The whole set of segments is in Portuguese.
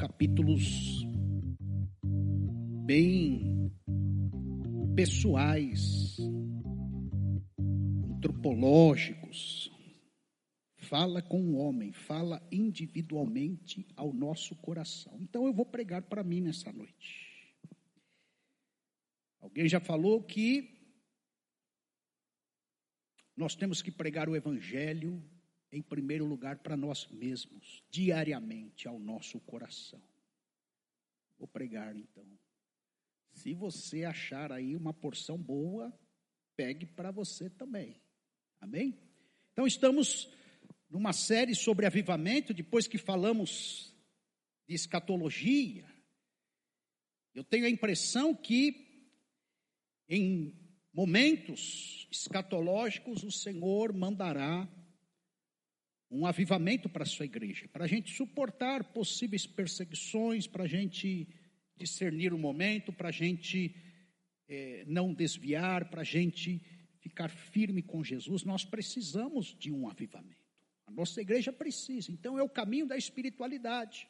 capítulos bem pessoais, antropológicos. Fala com o homem, fala individualmente ao nosso coração. Então eu vou pregar para mim nessa noite. Alguém já falou que nós temos que pregar o evangelho em primeiro lugar para nós mesmos, diariamente ao nosso coração. Vou pregar então. Se você achar aí uma porção boa, pegue para você também. Amém? Então estamos numa série sobre avivamento, depois que falamos de escatologia. Eu tenho a impressão que em momentos escatológicos o Senhor mandará um avivamento para a sua igreja, para a gente suportar possíveis perseguições, para a gente discernir o momento, para a gente é, não desviar, para a gente ficar firme com Jesus. Nós precisamos de um avivamento. A nossa igreja precisa. Então é o caminho da espiritualidade.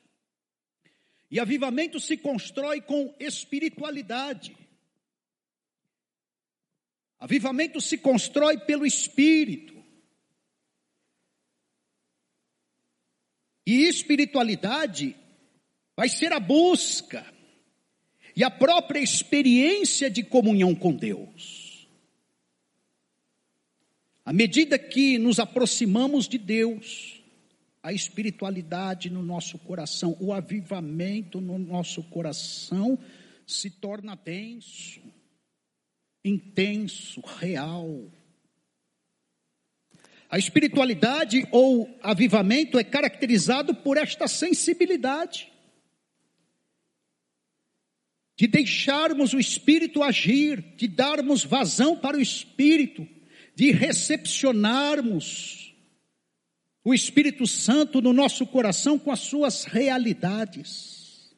E avivamento se constrói com espiritualidade. Avivamento se constrói pelo Espírito. E espiritualidade vai ser a busca e a própria experiência de comunhão com Deus. À medida que nos aproximamos de Deus, a espiritualidade no nosso coração, o avivamento no nosso coração se torna denso, intenso, real. A espiritualidade ou avivamento é caracterizado por esta sensibilidade de deixarmos o Espírito agir, de darmos vazão para o Espírito, de recepcionarmos o Espírito Santo no nosso coração com as suas realidades.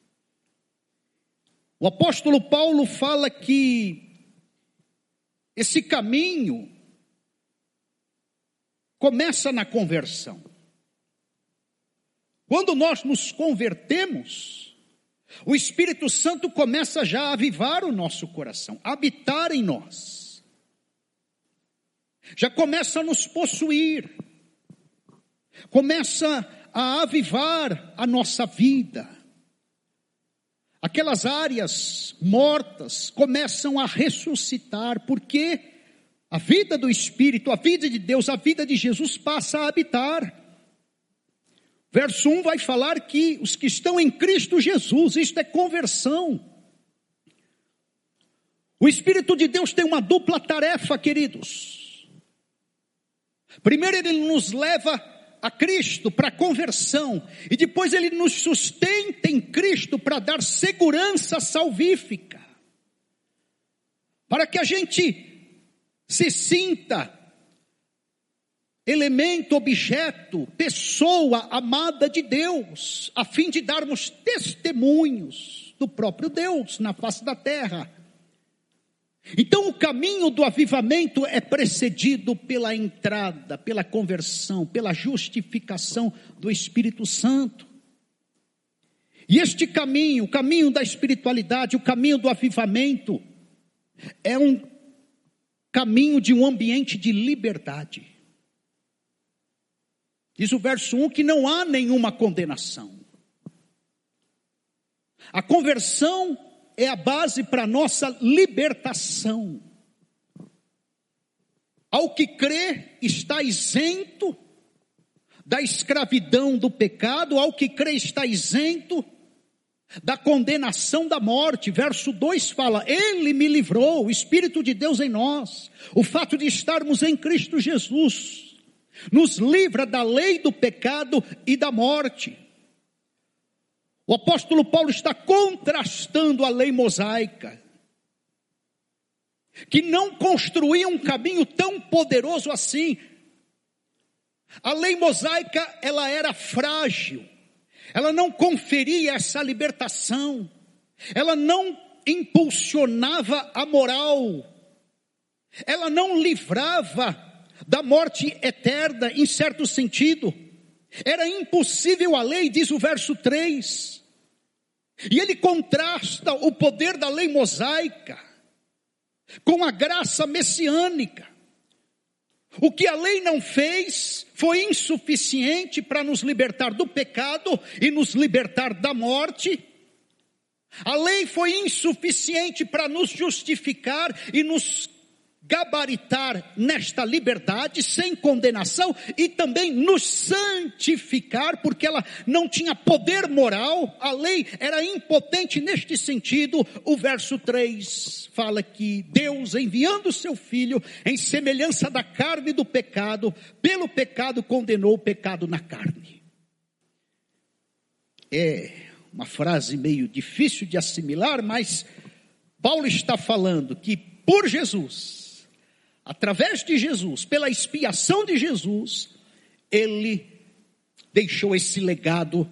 O apóstolo Paulo fala que esse caminho começa na conversão. Quando nós nos convertemos, o Espírito Santo começa já a avivar o nosso coração, a habitar em nós. Já começa a nos possuir, começa a avivar a nossa vida. Aquelas áreas mortas começam a ressuscitar, porque a vida do Espírito, a vida de Deus, a vida de Jesus passa a habitar. Verso 1 vai falar que os que estão em Cristo Jesus, isto é conversão. O Espírito de Deus tem uma dupla tarefa, queridos. Primeiro, ele nos leva a Cristo para conversão, e depois ele nos sustenta em Cristo para dar segurança salvífica, para que a gente se sinta elemento, objeto, pessoa amada de Deus, a fim de darmos testemunhos do próprio Deus na face da terra. Então, o caminho do avivamento é precedido pela entrada, pela conversão, pela justificação do Espírito Santo. E este caminho, o caminho da espiritualidade, o caminho do avivamento, é um caminho de um ambiente de liberdade. Diz o verso 1 que não há nenhuma condenação. A conversão é a base para a nossa libertação. Ao que crê, está isento da escravidão do pecado, ao que crê, está isento da condenação da morte. Verso 2 fala: Ele me livrou, o Espírito de Deus em nós. O fato de estarmos em Cristo Jesus nos livra da lei do pecado e da morte. O apóstolo Paulo está contrastando a lei mosaica, que não construía um caminho tão poderoso assim. A lei mosaica, ela era frágil ela não conferia essa libertação, ela não impulsionava a moral, ela não livrava da morte eterna, em certo sentido. Era impossível a lei, diz o verso 3. E ele contrasta o poder da lei mosaica com a graça messiânica. O que a lei não fez foi insuficiente para nos libertar do pecado e nos libertar da morte. A lei foi insuficiente para nos justificar e nos gabaritar nesta liberdade sem condenação e também nos santificar, porque ela não tinha poder moral, a lei era impotente neste sentido. O verso 3 fala que Deus, enviando seu filho em semelhança da carne do pecado, pelo pecado condenou o pecado na carne. É uma frase meio difícil de assimilar, mas Paulo está falando que por Jesus, através de Jesus, pela expiação de Jesus, ele deixou esse legado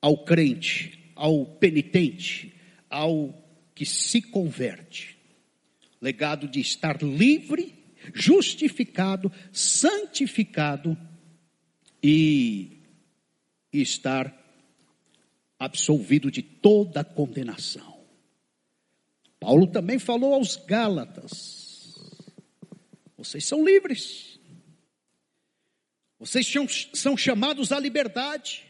ao crente, ao penitente, ao que se converte. Legado de estar livre, justificado, santificado e, estar absolvido de toda condenação. Paulo também falou aos Gálatas, vocês são livres. Vocês são chamados à liberdade.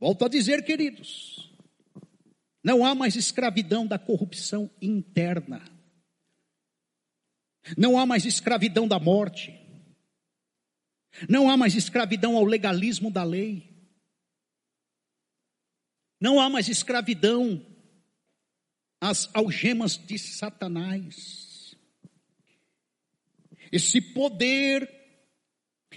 Volto a dizer, queridos, não há mais escravidão da corrupção interna. Não há mais escravidão da morte. Não há mais escravidão ao legalismo da lei. Não há mais escravidão às algemas de Satanás esse poder,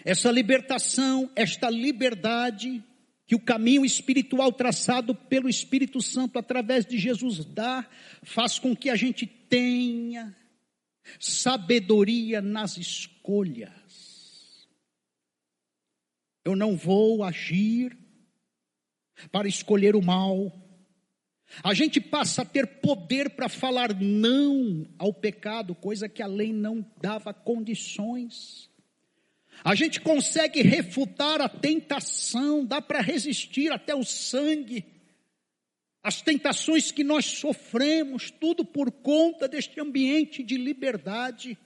essa libertação, esta liberdade que o caminho espiritual traçado pelo Espírito Santo através de Jesus dá, faz com que a gente tenha sabedoria nas escolhas. Eu não vou agir para escolher o mal, a gente passa a ter poder para falar não ao pecado, coisa que a lei não dava condições. A gente consegue refutar a tentação, dá para resistir até o sangue, as tentações que nós sofremos, tudo por conta deste ambiente de liberdade.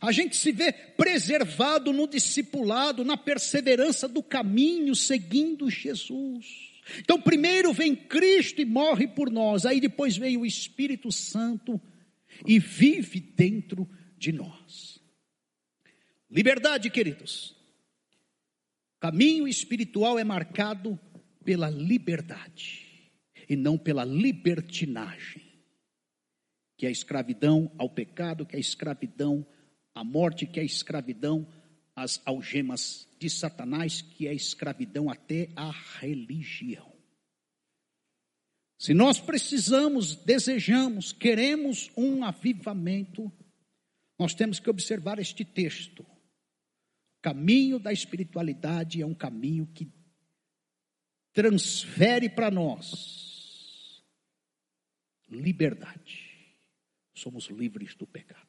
A gente se vê preservado no discipulado, na perseverança do caminho, seguindo Jesus. Então, primeiro vem Cristo e morre por nós, aí depois vem o Espírito Santo e vive dentro de nós. Liberdade, queridos. Caminho espiritual é marcado pela liberdade e não pela libertinagem, que é a escravidão ao pecado, que é a escravidão à morte, que é a escravidão às algemas de Satanás, que é escravidão até à religião. Se nós precisamos, desejamos, queremos um avivamento, nós temos que observar este texto. O caminho da espiritualidade é um caminho que transfere para nós liberdade. Somos livres do pecado.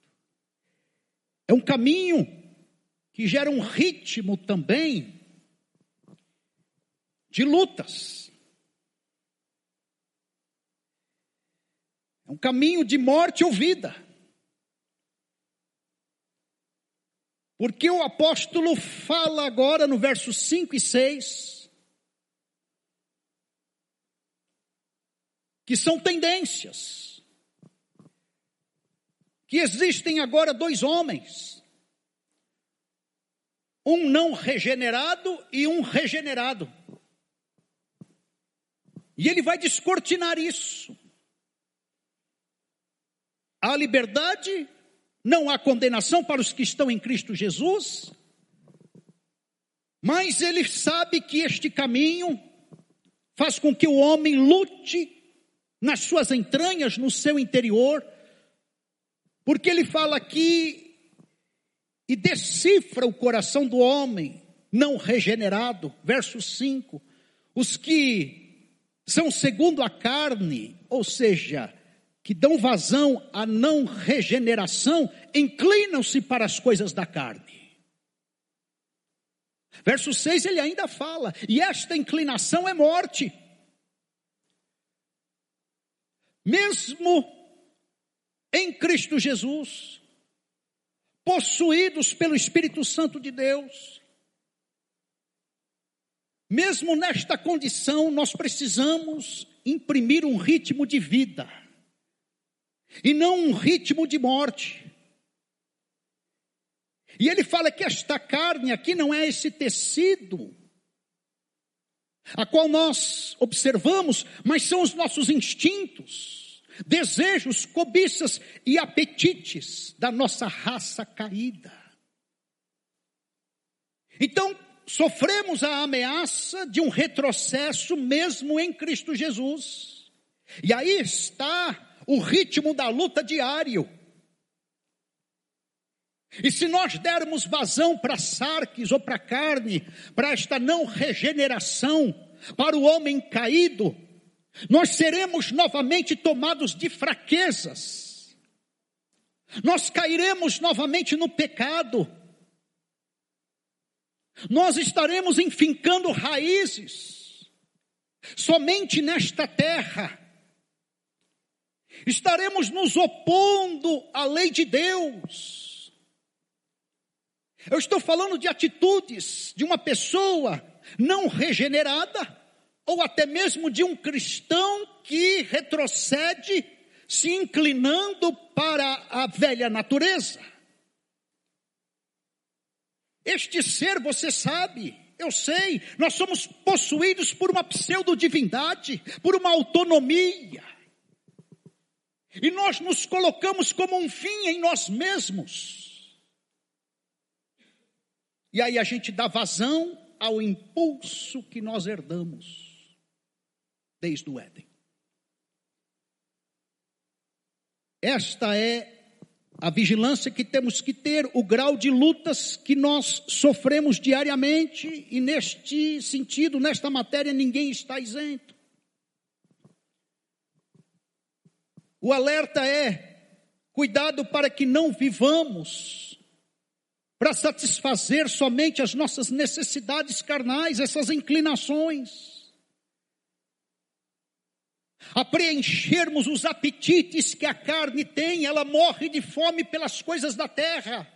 É um caminho que gera um ritmo também de lutas. É um caminho de morte ou vida. Porque o apóstolo fala agora no verso 5 e 6 que são tendências. Que existem agora dois homens um não regenerado e um regenerado. E ele vai descortinar isso. Há liberdade, não há condenação para os que estão em Cristo Jesus, mas ele sabe que este caminho faz com que o homem lute nas suas entranhas, no seu interior, porque ele fala aqui e decifra o coração do homem não regenerado. Verso 5: os que são segundo a carne, ou seja, que dão vazão à não regeneração, inclinam-se para as coisas da carne. Verso 6 ele ainda fala, e esta inclinação é morte. mesmo em Cristo Jesus, possuídos pelo Espírito Santo de Deus, mesmo nesta condição, nós precisamos imprimir um ritmo de vida, e não um ritmo de morte. E ele fala que esta carne aqui não é esse tecido a qual nós observamos, mas são os nossos instintos, desejos, cobiças e apetites da nossa raça caída. Então, sofremos a ameaça de um retrocesso mesmo em Cristo Jesus. E aí está o ritmo da luta diário. E se nós dermos vazão para sarques ou para carne, para esta não regeneração, para o homem caído, nós seremos novamente tomados de fraquezas. Nós cairemos novamente no pecado. Nós estaremos enfincando raízes somente nesta terra. Estaremos nos opondo à lei de Deus eu estou falando de atitudes de uma pessoa não regenerada, ou até mesmo de um cristão que retrocede, se inclinando para a velha natureza. Este ser, você sabe, eu sei, nós somos possuídos por uma pseudo-divindade, por uma autonomia. E nós nos colocamos como um fim em nós mesmos. E aí a gente dá vazão ao impulso que nós herdamos desde o Éden. Esta é a vigilância que temos que ter, o grau de lutas que nós sofremos diariamente, e neste sentido, nesta matéria, ninguém está isento. O alerta é: cuidado para que não vivamos para satisfazer somente as nossas necessidades carnais, essas inclinações. A preenchermos os apetites que a carne tem, ela morre de fome pelas coisas da terra.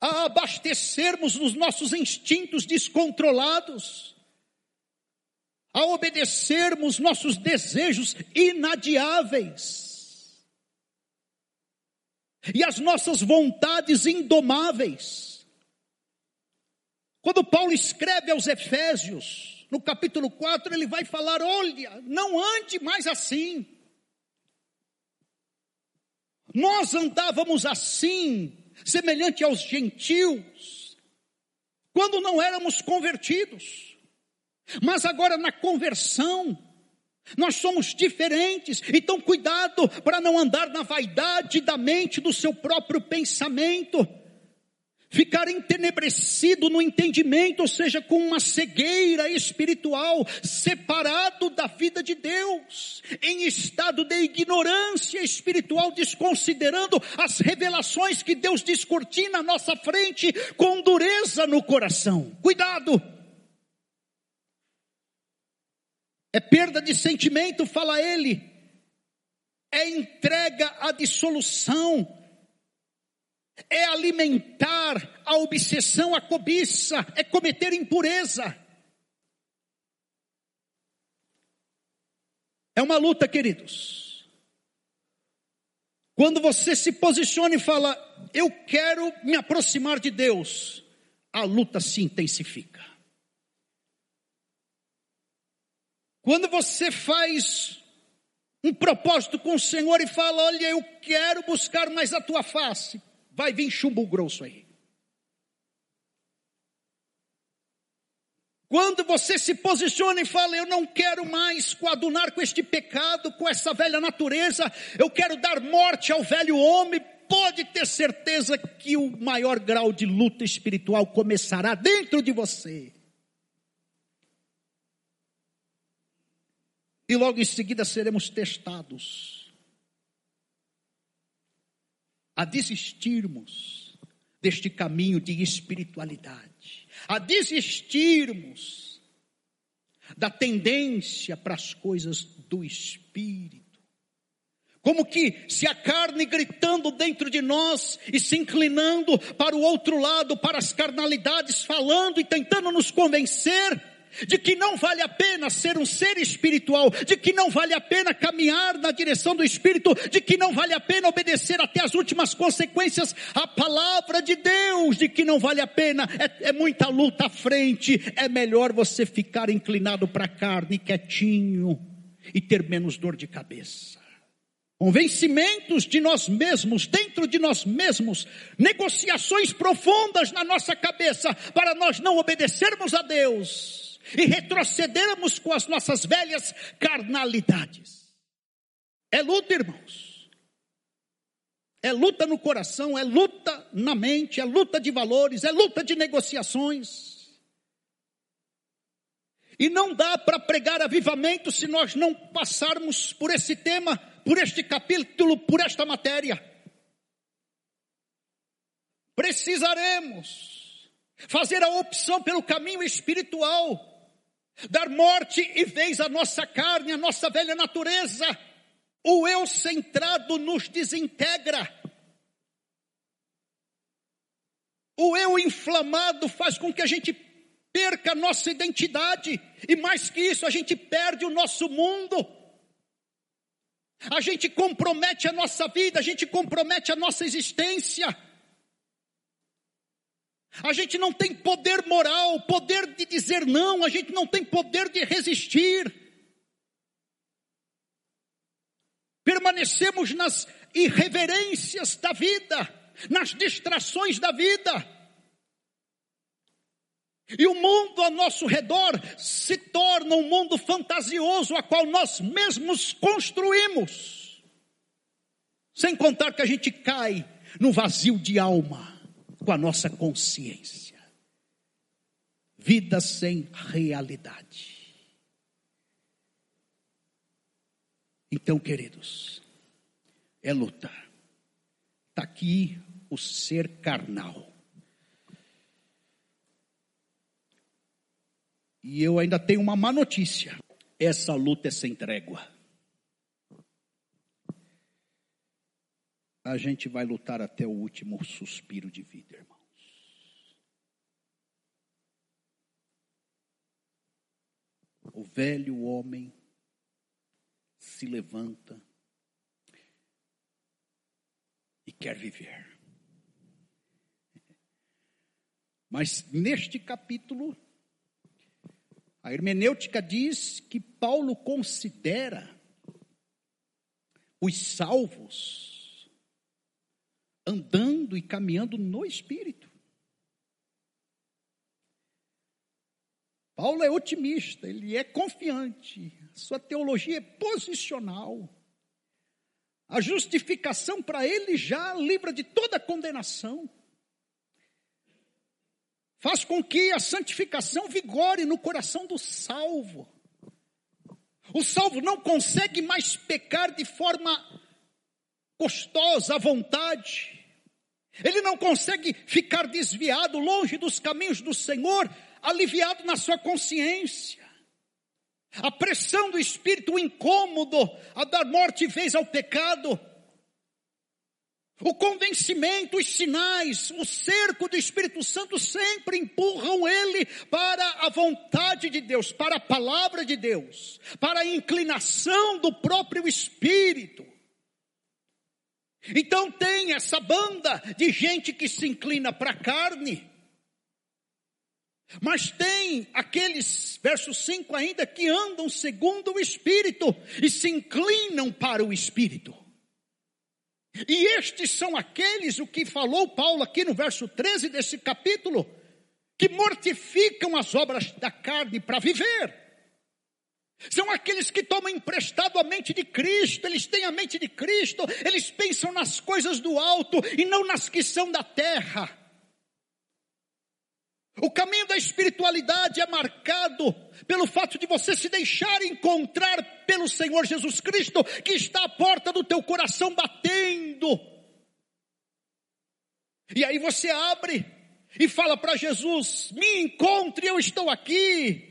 A abastecermos os nossos instintos descontrolados, a obedecermos nossos desejos inadiáveis e as nossas vontades indomáveis. Quando Paulo escreve aos Efésios, no capítulo 4, ele vai falar: olha, não ande mais assim. Nós andávamos assim, semelhante aos gentios, quando não éramos convertidos. Mas agora na conversão, nós somos diferentes, então cuidado para não andar na vaidade da mente, do seu próprio pensamento, ficar entenebrecido no entendimento, ou seja, com uma cegueira espiritual, separado da vida de Deus, em estado de ignorância espiritual, desconsiderando as revelações que Deus descortina à nossa frente com dureza no coração. Cuidado! é perda de sentimento, fala ele, é entrega à dissolução, é alimentar a obsessão, a cobiça, é cometer impureza. É uma luta, queridos. Quando você se posiciona e fala, eu quero me aproximar de Deus, a luta se intensifica. Quando você faz um propósito com o Senhor e fala: Olha, eu quero buscar mais a tua face, vai vir chumbo grosso aí. Quando você se posiciona e fala, eu não quero mais coadunar com este pecado, com essa velha natureza, eu quero dar morte ao velho homem, pode ter certeza que o maior grau de luta espiritual começará dentro de você. e logo em seguida seremos testados a desistirmos deste caminho de espiritualidade, a desistirmos da tendência para as coisas do espírito. Como que se a carne gritando dentro de nós e se inclinando para o outro lado, para as carnalidades, falando e tentando nos convencer de que não vale a pena ser um ser espiritual, de que não vale a pena caminhar na direção do Espírito, de que não vale a pena obedecer até as últimas consequências. À palavra de Deus, de que não vale a pena, é, é muita luta à frente, é melhor você ficar inclinado para a carne, quietinho e ter menos dor de cabeça. Convencimentos de nós mesmos, dentro de nós mesmos, negociações profundas na nossa cabeça para nós não obedecermos a Deus e retrocedermos com as nossas velhas carnalidades. É luta, irmãos. É luta no coração, é luta na mente, é luta de valores, é luta de negociações. E não dá para pregar avivamento se nós não passarmos por esse tema, por este capítulo, por esta matéria. Precisaremos fazer a opção pelo caminho espiritual dar morte e vez à nossa carne, à nossa velha natureza. O eu centrado nos desintegra. O eu inflamado faz com que a gente perca a nossa identidade, e mais que isso, a gente perde o nosso mundo. A gente compromete a nossa vida, a gente compromete a nossa existência. A gente não tem poder moral, poder de dizer não, a gente não tem poder de resistir. Permanecemos nas irreverências da vida, nas distrações da vida. E o mundo ao nosso redor se torna um mundo fantasioso, a qual nós mesmos construímos. Sem contar que a gente cai no vazio de alma com a nossa consciência. Vida sem realidade. Então, queridos, é luta. Está aqui o ser carnal. E eu ainda tenho uma má notícia. Essa luta é sem trégua. A gente vai lutar até o último suspiro de vida, irmãos. O velho homem se levanta e quer viver. Mas neste capítulo, a hermenêutica diz que Paulo considera os salvos andando e caminhando no Espírito. Paulo é otimista, ele é confiante, sua teologia é posicional. A justificação para ele já livra de toda condenação. Faz com que a santificação vigore no coração do salvo. O salvo não consegue mais pecar de forma gostosa, à vontade. Ele não consegue ficar desviado, longe dos caminhos do Senhor, aliviado na sua consciência. A pressão do espírito, o incômodo, a dar morte vez ao pecado, o convencimento, os sinais, o cerco do Espírito Santo sempre empurram ele para a vontade de Deus, para a palavra de Deus, para a inclinação do próprio Espírito. Então tem essa banda de gente que se inclina para a carne. Mas tem aqueles, verso 5 ainda, que andam segundo o Espírito e se inclinam para o Espírito. E estes são aqueles, o que falou Paulo aqui no verso 13 desse capítulo, que mortificam as obras da carne para viver. São aqueles que tomam emprestado a mente de Cristo, eles têm a mente de Cristo, eles pensam nas coisas do alto e não nas que são da terra. O caminho da espiritualidade é marcado pelo fato de você se deixar encontrar pelo Senhor Jesus Cristo, que está à porta do teu coração batendo. E aí você abre e fala para Jesus: Me encontre, eu estou aqui.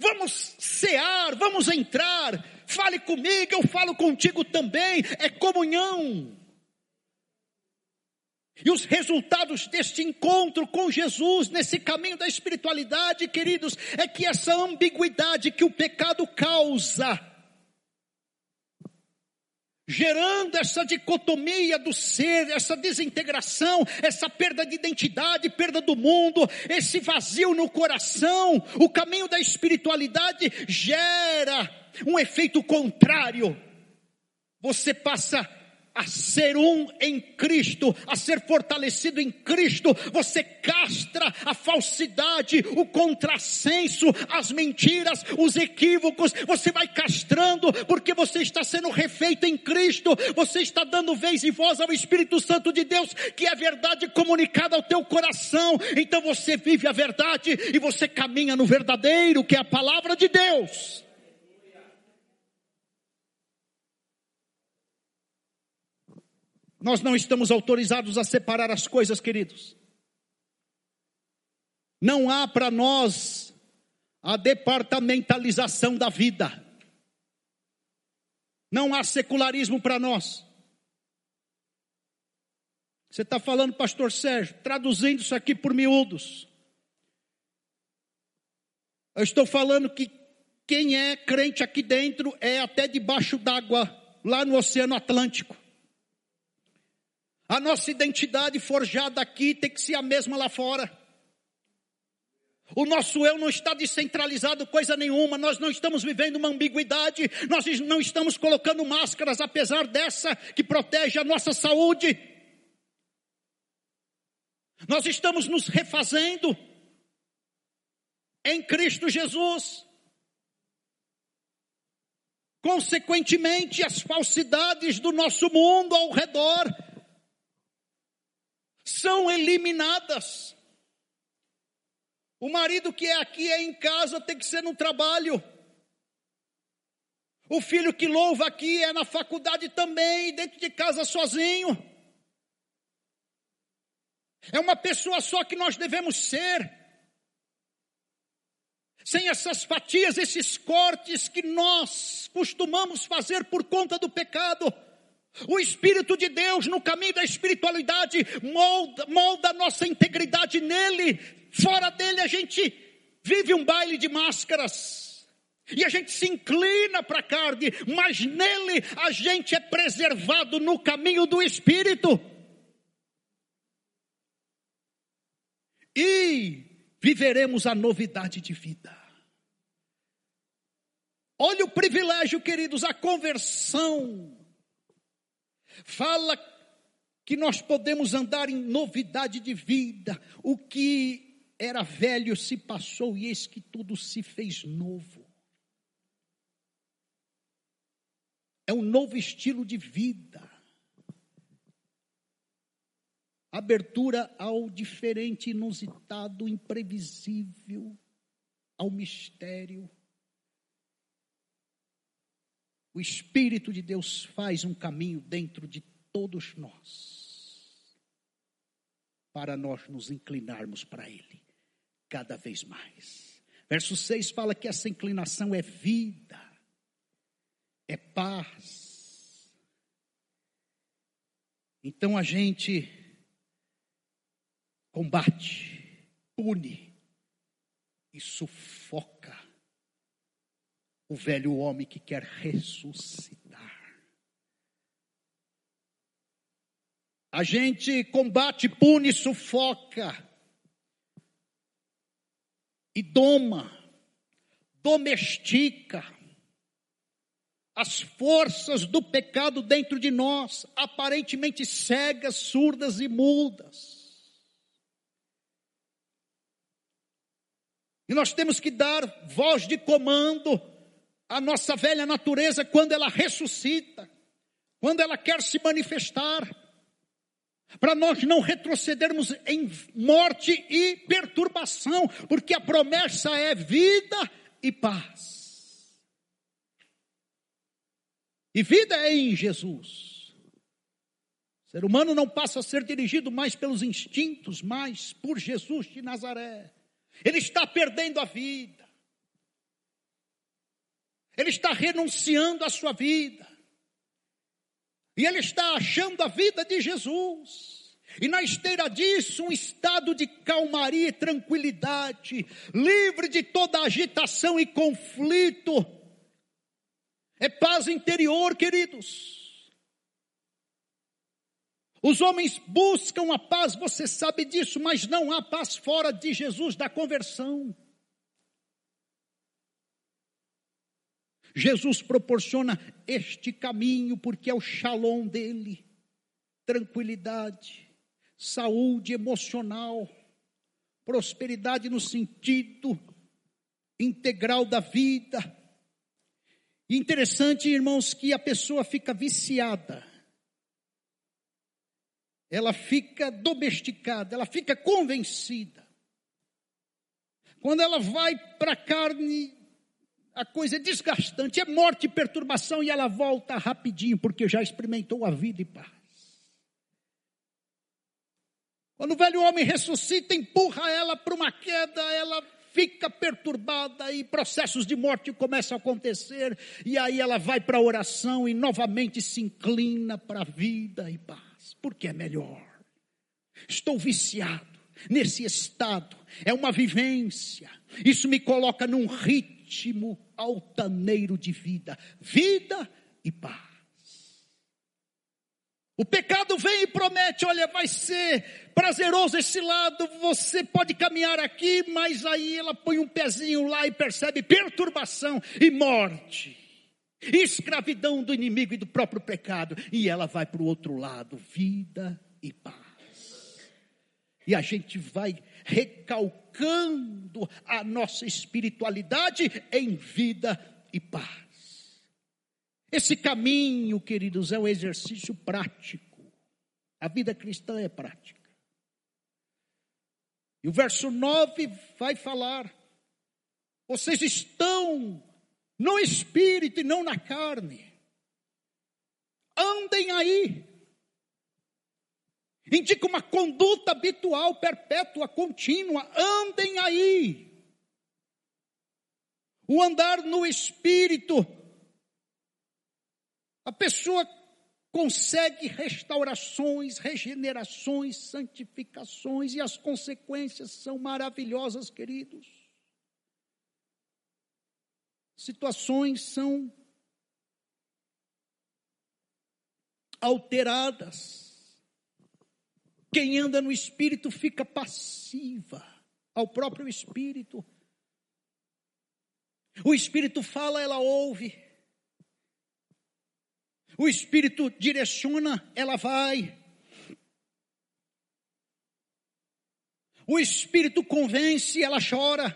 Vamos cear, vamos entrar. Fale comigo, eu falo contigo também. É comunhão. E os resultados deste encontro com Jesus, nesse caminho da espiritualidade, queridos, é que essa ambiguidade que o pecado causa, gerando essa dicotomia do ser, essa desintegração, essa perda de identidade, perda do mundo, esse vazio no coração, o caminho da espiritualidade gera um efeito contrário. Você passa a ser um em Cristo, a ser fortalecido em Cristo, você castra a falsidade, o contrassenso, as mentiras, os equívocos, você vai castrando, porque você está sendo refeito em Cristo, você está dando vez e voz ao Espírito Santo de Deus, que é verdade comunicada ao teu coração, então você vive a verdade e você caminha no verdadeiro, que é a palavra de Deus. Nós não estamos autorizados a separar as coisas, queridos. Não há para nós a departamentalização da vida. Não há secularismo para nós. Você está falando, pastor Sérgio, traduzindo isso aqui por miúdos. Eu estou falando que quem é crente aqui dentro é até debaixo d'água, lá no Oceano Atlântico. A nossa identidade forjada aqui tem que ser a mesma lá fora. O nosso eu não está descentralizado coisa nenhuma, nós não estamos vivendo uma ambiguidade, nós não estamos colocando máscaras, apesar dessa que protege a nossa saúde. Nós estamos nos refazendo em Cristo Jesus. Consequentemente, as falsidades do nosso mundo ao redor são eliminadas. O marido que é aqui é em casa, tem que ser no trabalho. O filho que louva aqui é na faculdade também, dentro de casa sozinho. É uma pessoa só que nós devemos ser. Sem essas fatias, esses cortes que nós costumamos fazer por conta do pecado. O Espírito de Deus no caminho da espiritualidade molda, molda a nossa integridade nele. Fora dele a gente vive um baile de máscaras. E a gente se inclina para a carne, mas nele a gente é preservado no caminho do Espírito. E viveremos a novidade de vida. Olha o privilégio, queridos, a conversão Fala que nós podemos andar em novidade de vida. O que era velho se passou e eis que tudo se fez novo. É um novo estilo de vida. Abertura ao diferente, inusitado, imprevisível, ao mistério. O Espírito de Deus faz um caminho dentro de todos nós, para nós nos inclinarmos para Ele cada vez mais. Verso 6 fala que essa inclinação é vida, é paz. Então a gente combate, pune e sufoca o velho homem que quer ressuscitar. A gente combate, pune, sufoca e doma, domestica as forças do pecado dentro de nós, aparentemente cegas, surdas e mudas. E nós temos que dar voz de comando a nossa velha natureza quando ela ressuscita, quando ela quer se manifestar, para nós não retrocedermos em morte e perturbação, porque a promessa é vida e paz. E vida é em Jesus. O ser humano não passa a ser dirigido mais pelos instintos, mas por Jesus de Nazaré. Ele está perdendo a vida. Ele está renunciando à sua vida. E ele está achando a vida de Jesus. E na esteira disso, um estado de calmaria e tranquilidade, livre de toda agitação e conflito. É paz interior, queridos. Os homens buscam a paz, você sabe disso, mas não há paz fora de Jesus da conversão. Jesus proporciona este caminho porque é o shalom dele, tranquilidade saúde emocional, prosperidade no sentido integral da vida. Interessante, irmãos, que a pessoa fica viciada, ela fica domesticada, ela fica convencida. Quando ela vai para a carne, a coisa é desgastante, é morte e perturbação, e ela volta rapidinho, porque já experimentou a vida e paz. Quando o velho homem ressuscita, empurra ela para uma queda, ela fica perturbada e processos de morte começam a acontecer, e aí ela vai para a oração e novamente se inclina para a vida e paz, porque é melhor. Estou viciado nesse estado, é uma vivência, isso me coloca num ritmo altaneiro de vida, vida e paz. O pecado vem e promete: olha, vai ser prazeroso esse lado, você pode caminhar aqui, mas aí ela põe um pezinho lá e percebe perturbação e morte, escravidão do inimigo e do próprio pecado, e ela vai para o outro lado: vida e paz. E a gente vai recalcando a nossa espiritualidade em vida e paz. Esse caminho, queridos, é um exercício prático. A vida cristã é prática. E o verso 9 vai falar: vocês estão no espírito e não na carne. Andem aí. Indica uma conduta habitual, perpétua, contínua. Andem aí. O andar no espírito a pessoa consegue restaurações, regenerações, santificações e as consequências são maravilhosas, queridos. Situações são alteradas. Quem anda no espírito fica passiva ao próprio espírito. O espírito fala, ela ouve. O Espírito direciona, ela vai. O Espírito convence, ela chora.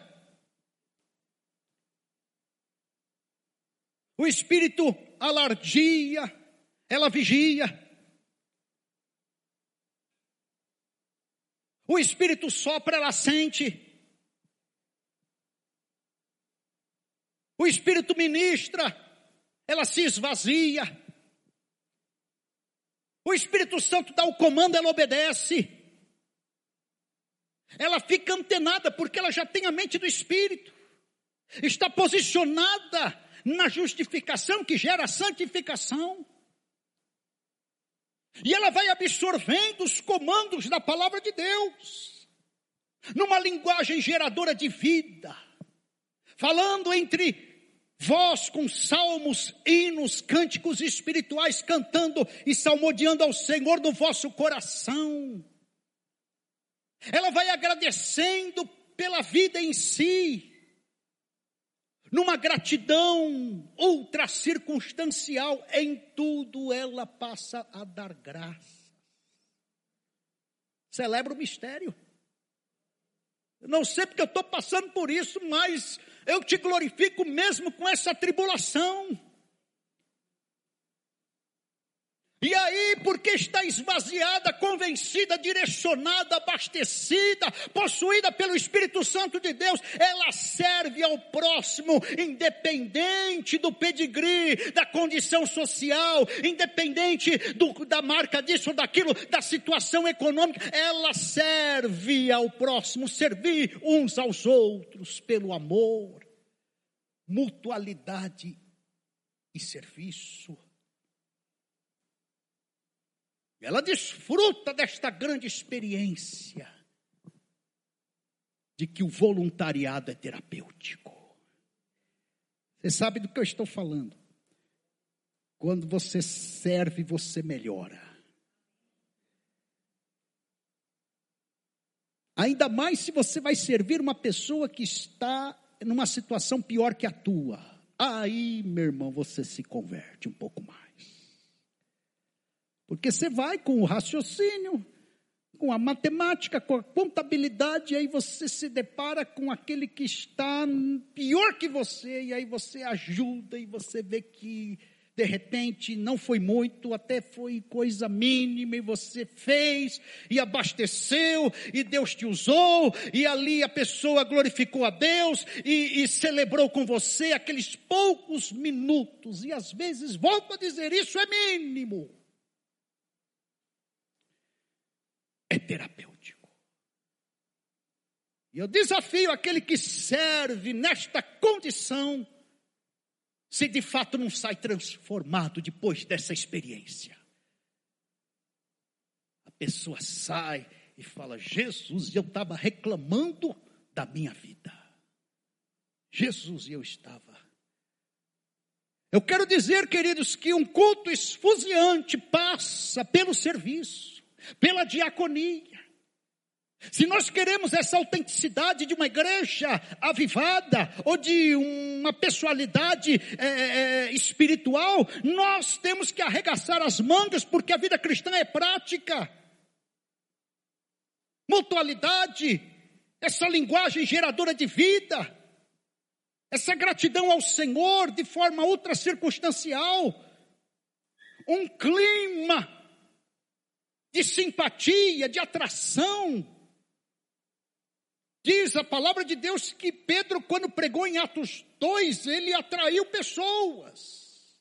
O Espírito alardia, ela vigia. O Espírito sopra, ela sente. O Espírito ministra, ela se esvazia. O Espírito Santo dá o comando, ela obedece. Ela fica antenada porque ela já tem a mente do Espírito. Está posicionada na justificação que gera santificação. E ela vai absorvendo os comandos da palavra de Deus, numa linguagem geradora de vida, falando entre Vós com salmos, hinos, cânticos espirituais cantando e salmodiando ao Senhor no vosso coração. Ela vai agradecendo pela vida em si, numa gratidão ultra circunstancial, em tudo ela passa a dar graça. Celebra o mistério. Não sei porque eu estou passando por isso, mas eu te glorifico mesmo com essa tribulação. E aí, porque está esvaziada, convencida, direcionada, abastecida, possuída pelo Espírito Santo de Deus, ela serve ao próximo, independente do pedigree, da condição social, independente do, da marca disso ou daquilo, da situação econômica, ela serve ao próximo, servir uns aos outros pelo amor, mutualidade e serviço. Ela desfruta desta grande experiência de que o voluntariado é terapêutico. Você sabe do que eu estou falando. Quando você serve, você melhora. Ainda mais se você vai servir uma pessoa que está numa situação pior que a tua. Aí, meu irmão, você se converte um pouco mais. Porque você vai com o raciocínio, com a matemática, com a contabilidade, e aí você se depara com aquele que está pior que você, e aí você ajuda e você vê que de repente não foi muito, até foi coisa mínima, e você fez, e abasteceu, e Deus te usou, e ali a pessoa glorificou a Deus, e, e celebrou com você aqueles poucos minutos, e às vezes, volto a dizer, isso é mínimo. É terapêutico. E eu desafio aquele que serve nesta condição, se de fato não sai transformado depois dessa experiência. A pessoa sai e fala: Jesus, eu estava reclamando da minha vida. Jesus, eu estava. Eu quero dizer, queridos, que um culto esfuziante passa pelo serviço, pela diaconia, se nós queremos essa autenticidade de uma igreja avivada ou de uma pessoalidade é, é, espiritual, nós temos que arregaçar as mangas, porque a vida cristã é prática. Mutualidade, essa linguagem geradora de vida, essa gratidão ao Senhor de forma ultra circunstancial, um clima de simpatia, de atração, Diz a palavra de Deus que Pedro, quando pregou em Atos 2, ele atraiu pessoas.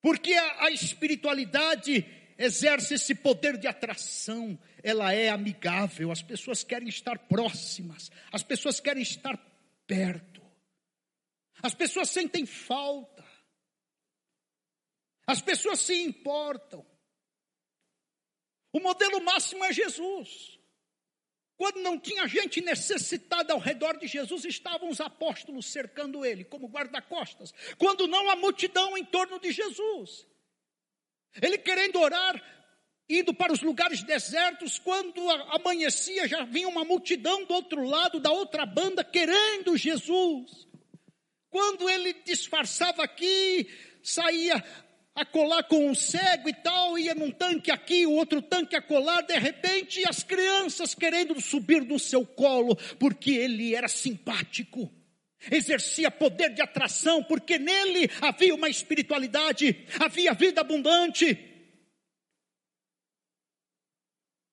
Porque a, a espiritualidade exerce esse poder de atração, ela é amigável, as pessoas querem estar próximas, as pessoas querem estar perto, as pessoas sentem falta, as pessoas se importam. O modelo máximo é Jesus. Quando não tinha gente necessitada ao redor de Jesus, estavam os apóstolos cercando ele, como guarda-costas. Quando não, a multidão em torno de Jesus. Ele querendo orar, indo para os lugares desertos, quando amanhecia, já vinha uma multidão do outro lado, da outra banda, querendo Jesus. Quando ele disfarçava aqui, saía a colar com um cego e tal, ia num tanque aqui, o outro tanque a colar, de repente as crianças querendo subir no seu colo, porque ele era simpático, exercia poder de atração, porque nele havia uma espiritualidade, havia vida abundante.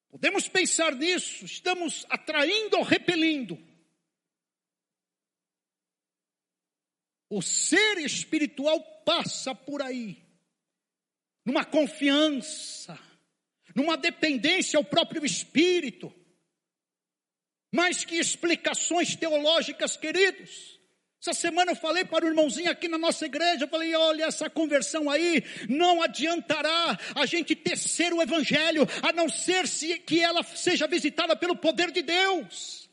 Podemos pensar nisso, estamos atraindo ou repelindo. O ser espiritual passa por aí numa confiança, numa dependência ao próprio Espírito. Mais que explicações teológicas, queridos. Essa semana eu falei para o irmãozinho aqui na nossa igreja, eu falei, olha, essa conversão aí não adiantará a gente tecer o evangelho, a não ser se, que ela seja visitada pelo poder de Deus.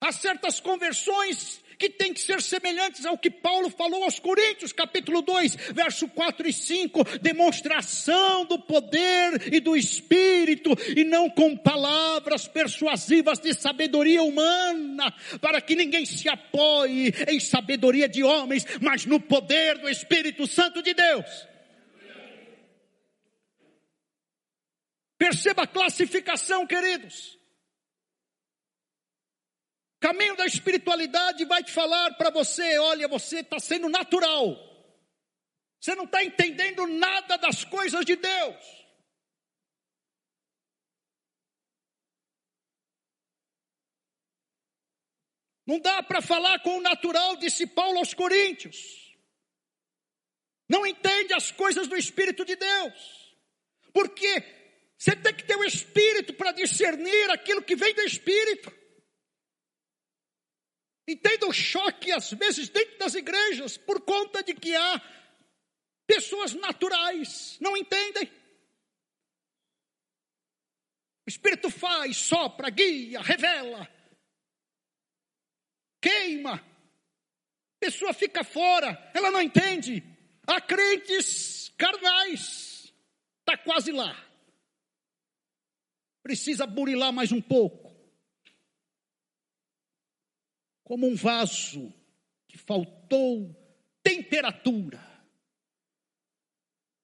Há certas conversões que tem que ser semelhantes ao que Paulo falou aos Coríntios, capítulo 2, verso 4 e 5, demonstração do poder e do Espírito, e não com palavras persuasivas de sabedoria humana, para que ninguém se apoie em sabedoria de homens, mas no poder do Espírito Santo de Deus. Perceba a classificação, queridos. Caminho da espiritualidade vai te falar para você: olha, você está sendo natural, você não está entendendo nada das coisas de Deus. Não dá para falar com o natural, disse Paulo aos Coríntios. Não entende as coisas do Espírito de Deus. Porque você tem que ter o Espírito para discernir aquilo que vem do Espírito. Entenda o choque, às vezes, dentro das igrejas, por conta de que há pessoas naturais, não entendem. O Espírito faz, sopra, guia, revela, queima. A pessoa fica fora, ela não entende. Há crentes carnais, está quase lá. Precisa burilar mais um pouco. Como um vaso que faltou temperatura,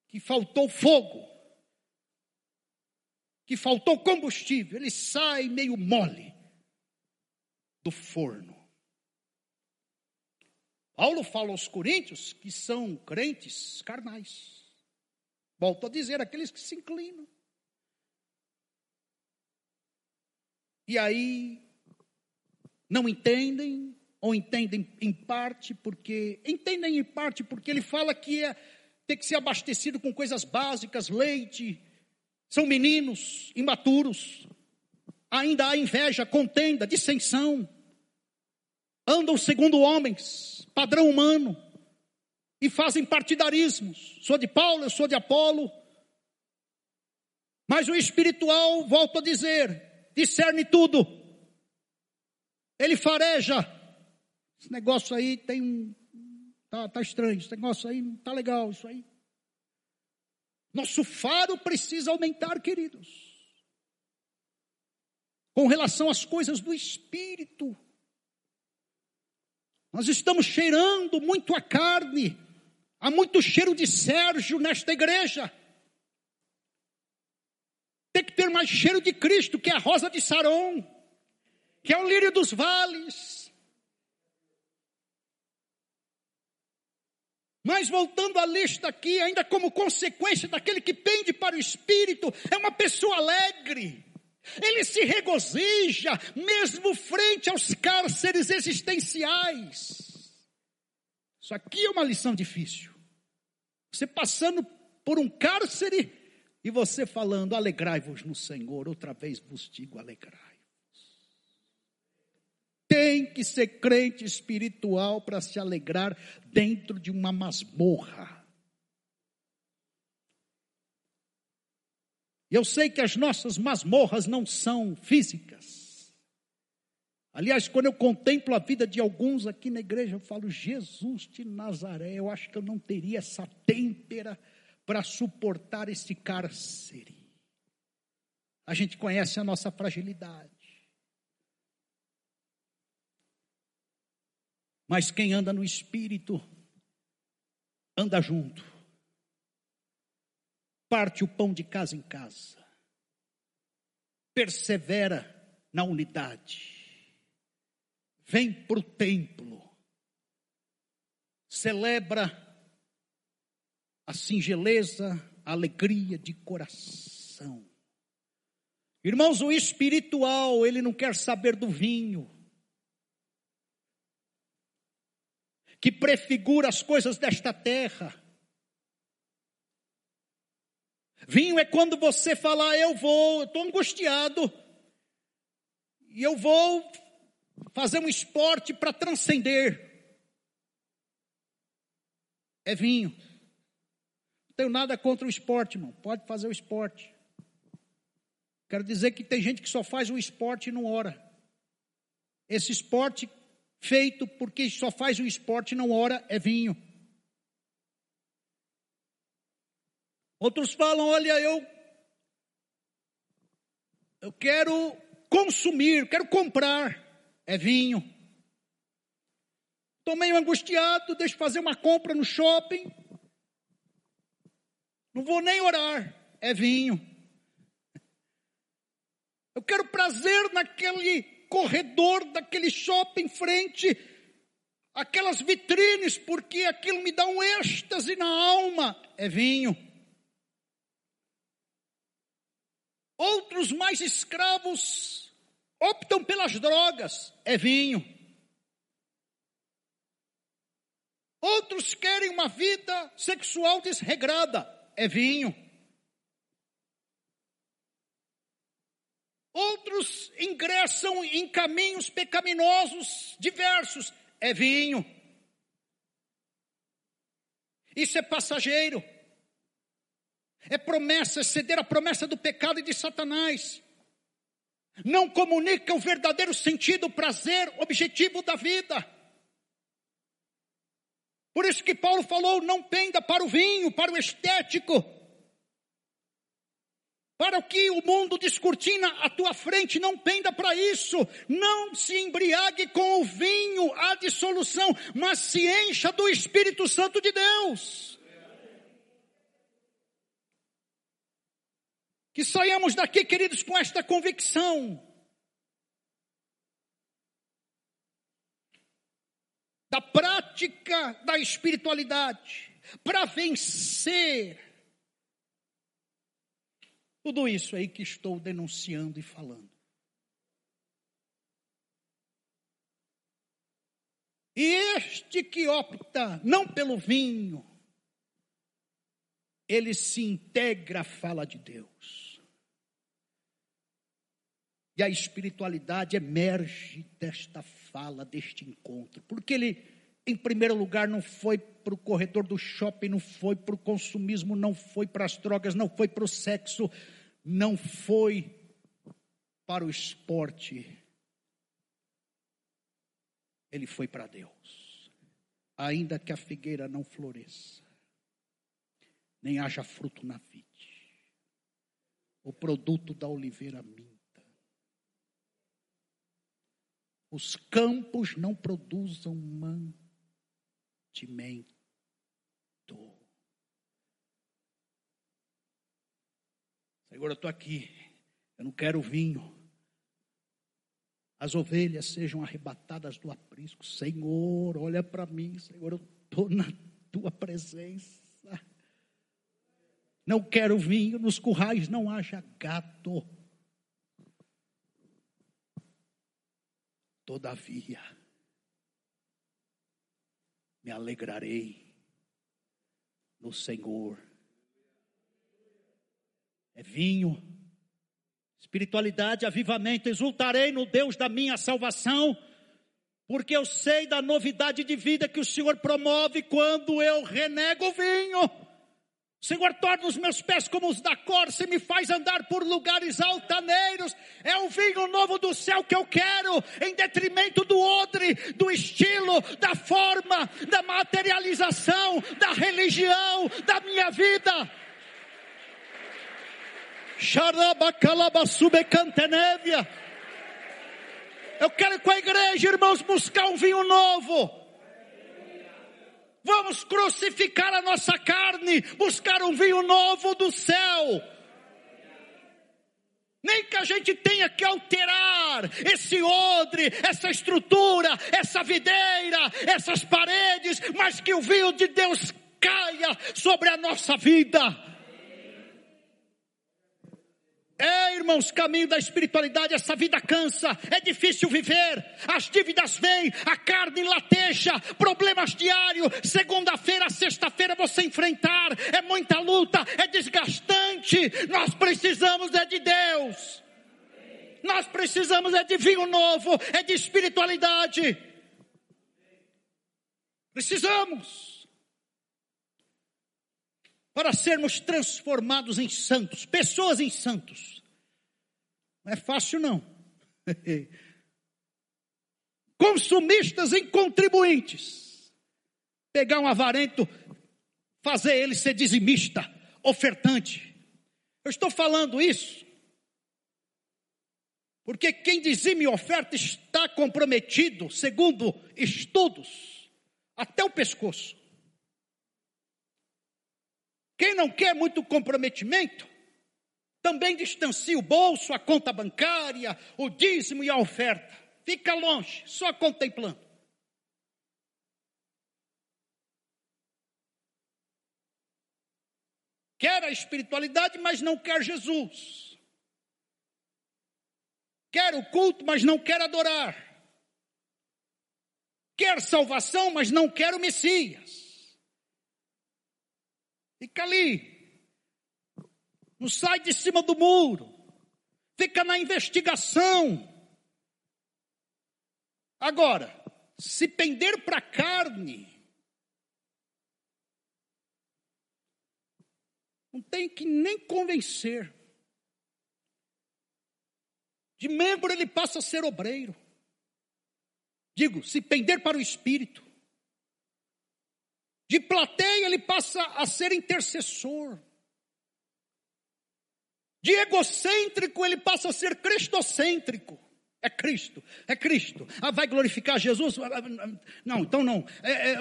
que faltou fogo, que faltou combustível, ele sai meio mole do forno. Paulo fala aos coríntios que são crentes carnais. Volto a dizer, aqueles que se inclinam. E aí não entendem, ou entendem em parte porque entendem em parte porque ele fala que é ter que ser abastecido com coisas básicas, leite, são meninos imaturos, ainda há inveja, contenda, dissensão, andam segundo homens, padrão humano, e fazem partidarismos. Sou de Paulo, eu sou de Apolo. Mas o espiritual, volto a dizer, discerne tudo. Ele fareja. Esse negócio aí tem um. Tá, tá estranho, esse negócio aí não tá legal, isso aí. Nosso faro precisa aumentar, queridos. Com relação às coisas do espírito. Nós estamos cheirando muito a carne. Há muito cheiro de Sérgio nesta igreja. Tem que ter mais cheiro de Cristo, que é a rosa de Saron, que é o lírio dos vales, Mas voltando à lista aqui, ainda como consequência daquele que pende para o espírito, é uma pessoa alegre. Ele se regozija, mesmo frente aos cárceres existenciais. Isso aqui é uma lição difícil. Você passando por um cárcere e você falando, alegrai-vos no Senhor, outra vez vos digo, alegrai tem que ser crente espiritual para se alegrar dentro de uma masmorra. Eu sei que as nossas masmorras não são físicas. Aliás, quando eu contemplo a vida de alguns aqui na igreja, eu falo, Jesus de Nazaré, eu acho que eu não teria essa têmpera para suportar esse cárcere. A gente conhece a nossa fragilidade. Mas quem anda no espírito, anda junto. Parte o pão de casa em casa. Persevera na unidade. Vem para o templo. Celebra a singeleza, a alegria de coração. Irmãos, o espiritual, ele não quer saber do vinho. Que prefigura as coisas desta terra. Vinho é quando você fala, eu vou, eu estou angustiado, e eu vou fazer um esporte para transcender. É vinho. Não tenho nada contra o esporte, irmão. Pode fazer o esporte. Quero dizer que tem gente que só faz o esporte e não ora. Esse esporte feito porque só faz o esporte não ora, é vinho. Outros falam: olha, eu, eu quero consumir, quero comprar, é vinho. Estou meio angustiado, deixa eu fazer uma compra no shopping. Não vou nem orar, é vinho. Eu quero prazer naquele corredor daquele shopping frente aquelas vitrines, porque aquilo me dá um êxtase na alma, é vinho. Outros mais escravos optam pelas drogas, é vinho. Outros querem uma vida sexual desregrada, é vinho. Outros ingressam em caminhos pecaminosos diversos. É vinho. Isso é passageiro. É promessa, é ceder a promessa do pecado e de Satanás. Não comunica o verdadeiro sentido, o prazer, objetivo da vida. Por isso que Paulo falou: não penda para o vinho, para o estético, para o que o mundo descortina à tua frente, não penda para isso, não se embriague com o vinho, a dissolução, mas se encha do Espírito Santo de Deus. Que saiamos daqui, queridos, com esta convicção da prática da espiritualidade, para vencer tudo isso aí que estou denunciando e falando. E este que opta não pelo vinho, ele se integra à fala de Deus. E a espiritualidade emerge desta fala deste encontro, porque ele, em primeiro lugar, não foi para o corredor do shopping, não foi para o consumismo, não foi para as drogas, não foi para o sexo, não foi para o esporte, ele foi para Deus. Ainda que a figueira não floresça, nem haja fruto na vide, o produto da oliveira minta os campos não produzam mantimento. Senhor, eu estou aqui, eu não quero vinho. As ovelhas sejam arrebatadas do aprisco. Senhor, olha para mim, Senhor, eu estou na tua presença. Não quero vinho, nos currais não haja gado. Todavia, me alegrarei no Senhor. É vinho, espiritualidade, avivamento. Exultarei no Deus da minha salvação, porque eu sei da novidade de vida que o Senhor promove quando eu renego o vinho. Senhor, torna os meus pés como os da corça e me faz andar por lugares altaneiros. É o vinho novo do céu que eu quero, em detrimento do odre, do estilo, da forma, da materialização, da religião, da minha vida. Eu quero com a igreja, irmãos, buscar um vinho novo Vamos crucificar a nossa carne, buscar um vinho novo do céu. Nem que a gente tenha que alterar esse odre, essa estrutura, essa videira, essas paredes, mas que o vinho de Deus caia sobre a nossa vida. É, irmãos, caminho da espiritualidade, essa vida cansa, é difícil viver, as dívidas vêm, a carne lateja, problemas diários, segunda-feira, sexta-feira você enfrentar, é muita luta, é desgastante, nós precisamos é de Deus, nós precisamos é de vinho novo, é de espiritualidade, precisamos. Para sermos transformados em santos, pessoas em santos. Não é fácil, não. Consumistas em contribuintes. Pegar um avarento, fazer ele ser dizimista, ofertante. Eu estou falando isso porque quem dizime oferta está comprometido, segundo estudos, até o pescoço. Quem não quer muito comprometimento, também distancia o bolso, a conta bancária, o dízimo e a oferta. Fica longe, só contemplando. Quer a espiritualidade, mas não quer Jesus. Quer o culto, mas não quer adorar. Quer salvação, mas não quer o Messias. Fica ali. Não sai de cima do muro. Fica na investigação. Agora, se pender para a carne, não tem que nem convencer. De membro ele passa a ser obreiro. Digo, se pender para o espírito. De plateia ele passa a ser intercessor. De egocêntrico ele passa a ser cristocêntrico. É Cristo, é Cristo. Ah, vai glorificar Jesus? Ah, ah, não, então não. É, é,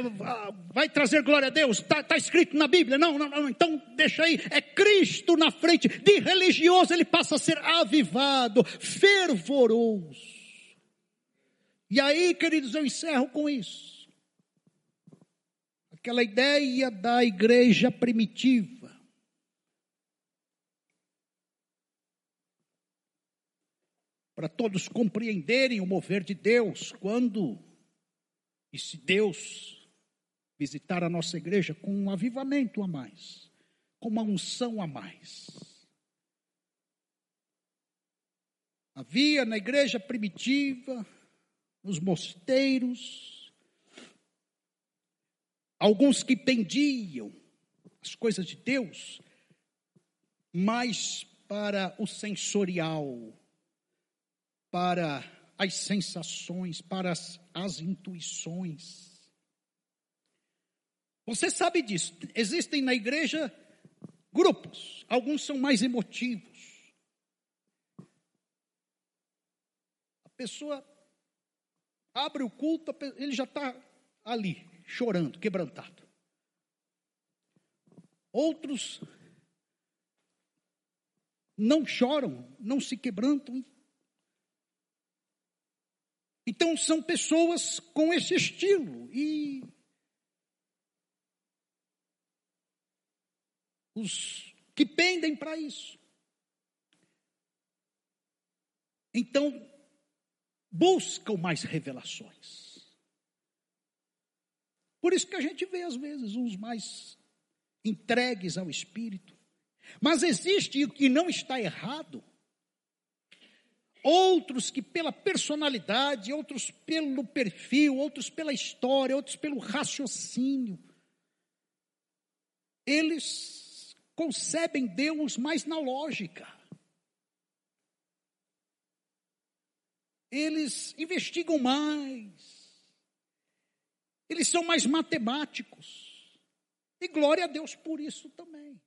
vai trazer glória a Deus? Está tá escrito na Bíblia? Não, não, não, então deixa aí. É Cristo na frente. De religioso ele passa a ser avivado, fervoroso. E aí, queridos, eu encerro com isso. Aquela ideia da igreja primitiva para todos compreenderem o mover de Deus quando e se Deus visitar a nossa igreja com um avivamento a mais, com uma unção a mais. Havia na igreja primitiva, nos mosteiros, alguns que pendiam as coisas de Deus mais para o sensorial, para as sensações, para as, as intuições. Você sabe disso. Existem na igreja grupos, alguns são mais emotivos. A pessoa abre o culto, ele já está ali, chorando, quebrantado. Outros não choram, não se quebrantam, então são pessoas com esse estilo e os que pendem para isso. Então buscam mais revelações. Por isso que a gente vê às vezes uns mais entregues ao espírito. Mas existe que não está errado outros que pela personalidade, outros pelo perfil, outros pela história, outros pelo raciocínio. Eles concebem Deus mais na lógica. Eles investigam mais. Eles são mais matemáticos. E glória a Deus por isso também.